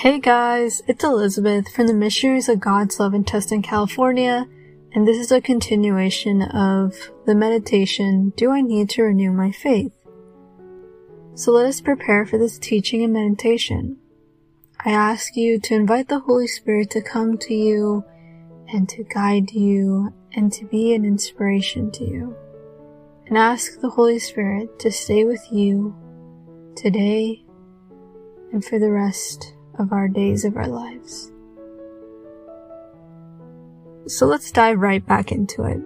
Hey guys, it's Elizabeth from the Missionaries of God's Love in Tustin, California, and this is a continuation of the meditation Do I Need to Renew My Faith? So let us prepare for this teaching and meditation. I ask you to invite the Holy Spirit to come to you and to guide you and to be an inspiration to you. And ask the Holy Spirit to stay with you today and for the rest of our days of our lives. So let's dive right back into it.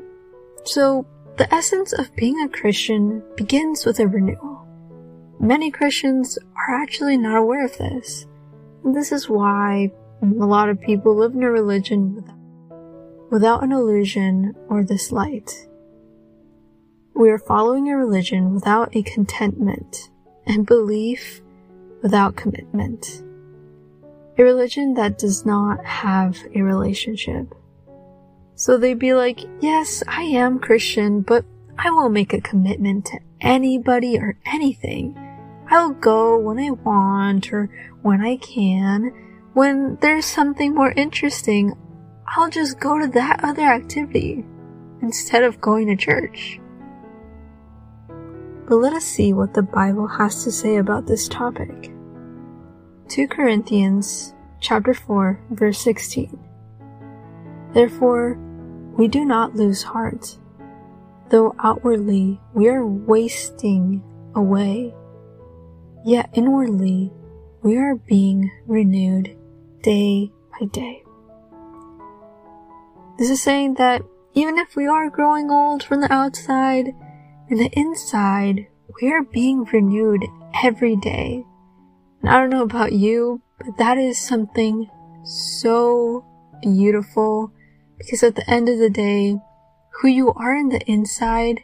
So, the essence of being a Christian begins with a renewal. Many Christians are actually not aware of this. And this is why a lot of people live in a religion without an illusion or this light. We are following a religion without a contentment and belief without commitment. A religion that does not have a relationship. So they'd be like, yes, I am Christian, but I won't make a commitment to anybody or anything. I'll go when I want or when I can. When there's something more interesting, I'll just go to that other activity instead of going to church. But let us see what the Bible has to say about this topic. 2 Corinthians chapter 4 verse 16. Therefore, we do not lose heart, though outwardly we are wasting away, yet inwardly we are being renewed day by day. This is saying that even if we are growing old from the outside, in the inside, we are being renewed every day. I don't know about you, but that is something so beautiful because at the end of the day, who you are in the inside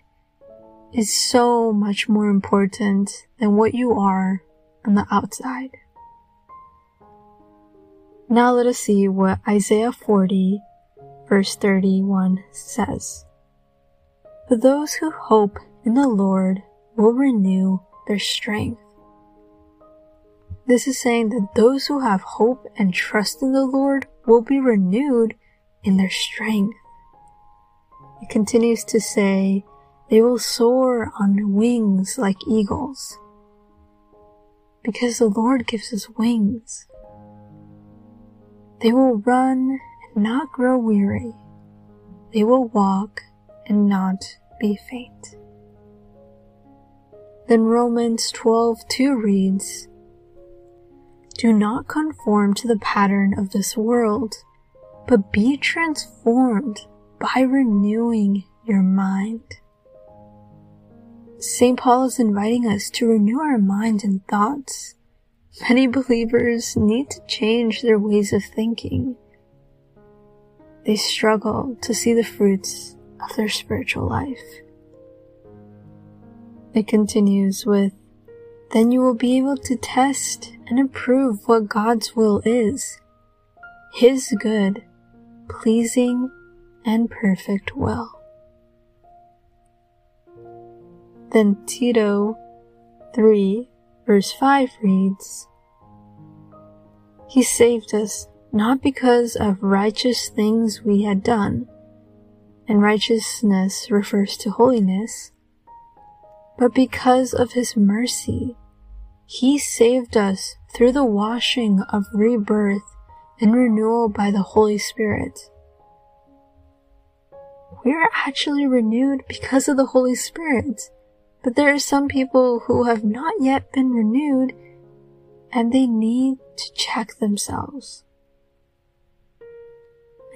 is so much more important than what you are on the outside. Now let us see what Isaiah 40 verse 31 says. For those who hope in the Lord will renew their strength. This is saying that those who have hope and trust in the Lord will be renewed in their strength. It continues to say, they will soar on wings like eagles. Because the Lord gives us wings. They will run and not grow weary. They will walk and not be faint. Then Romans 12:2 reads, do not conform to the pattern of this world, but be transformed by renewing your mind. St. Paul is inviting us to renew our mind and thoughts. Many believers need to change their ways of thinking. They struggle to see the fruits of their spiritual life. It continues with, then you will be able to test and approve what God's will is. His good, pleasing, and perfect will. Then Tito 3 verse 5 reads, He saved us not because of righteous things we had done, and righteousness refers to holiness, but because of His mercy he saved us through the washing of rebirth and renewal by the Holy Spirit. We are actually renewed because of the Holy Spirit, but there are some people who have not yet been renewed and they need to check themselves.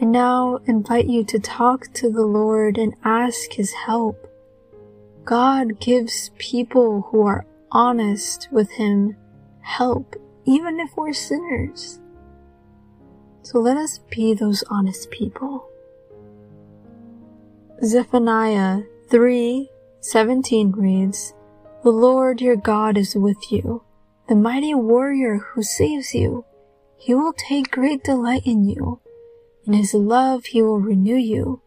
I now invite you to talk to the Lord and ask His help. God gives people who are honest with Him help, even if we're sinners. So let us be those honest people. Zephaniah 3 17 reads, The Lord your God is with you, the mighty warrior who saves you. He will take great delight in you. In his love he will renew you,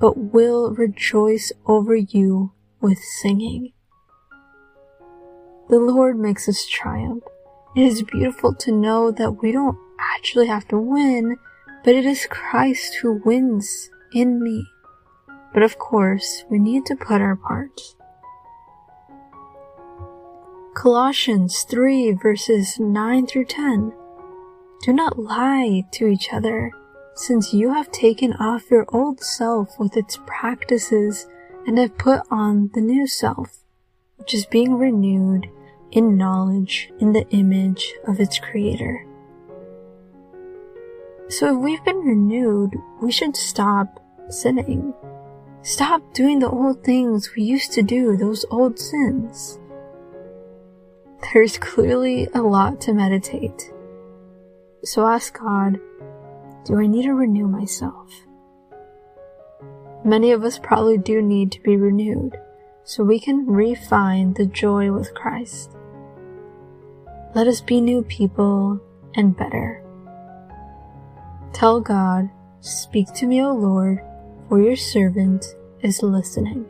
but will rejoice over you with singing. The Lord makes us triumph. It is beautiful to know that we don't actually have to win, but it is Christ who wins in me. But of course, we need to put our part. Colossians 3 verses 9 through 10. Do not lie to each other, since you have taken off your old self with its practices and have put on the new self, which is being renewed in knowledge in the image of its creator. So if we've been renewed, we should stop sinning. Stop doing the old things we used to do, those old sins. There's clearly a lot to meditate. So ask God, do I need to renew myself? Many of us probably do need to be renewed so we can refine the joy with Christ. Let us be new people and better. Tell God, Speak to me, O Lord, for your servant is listening.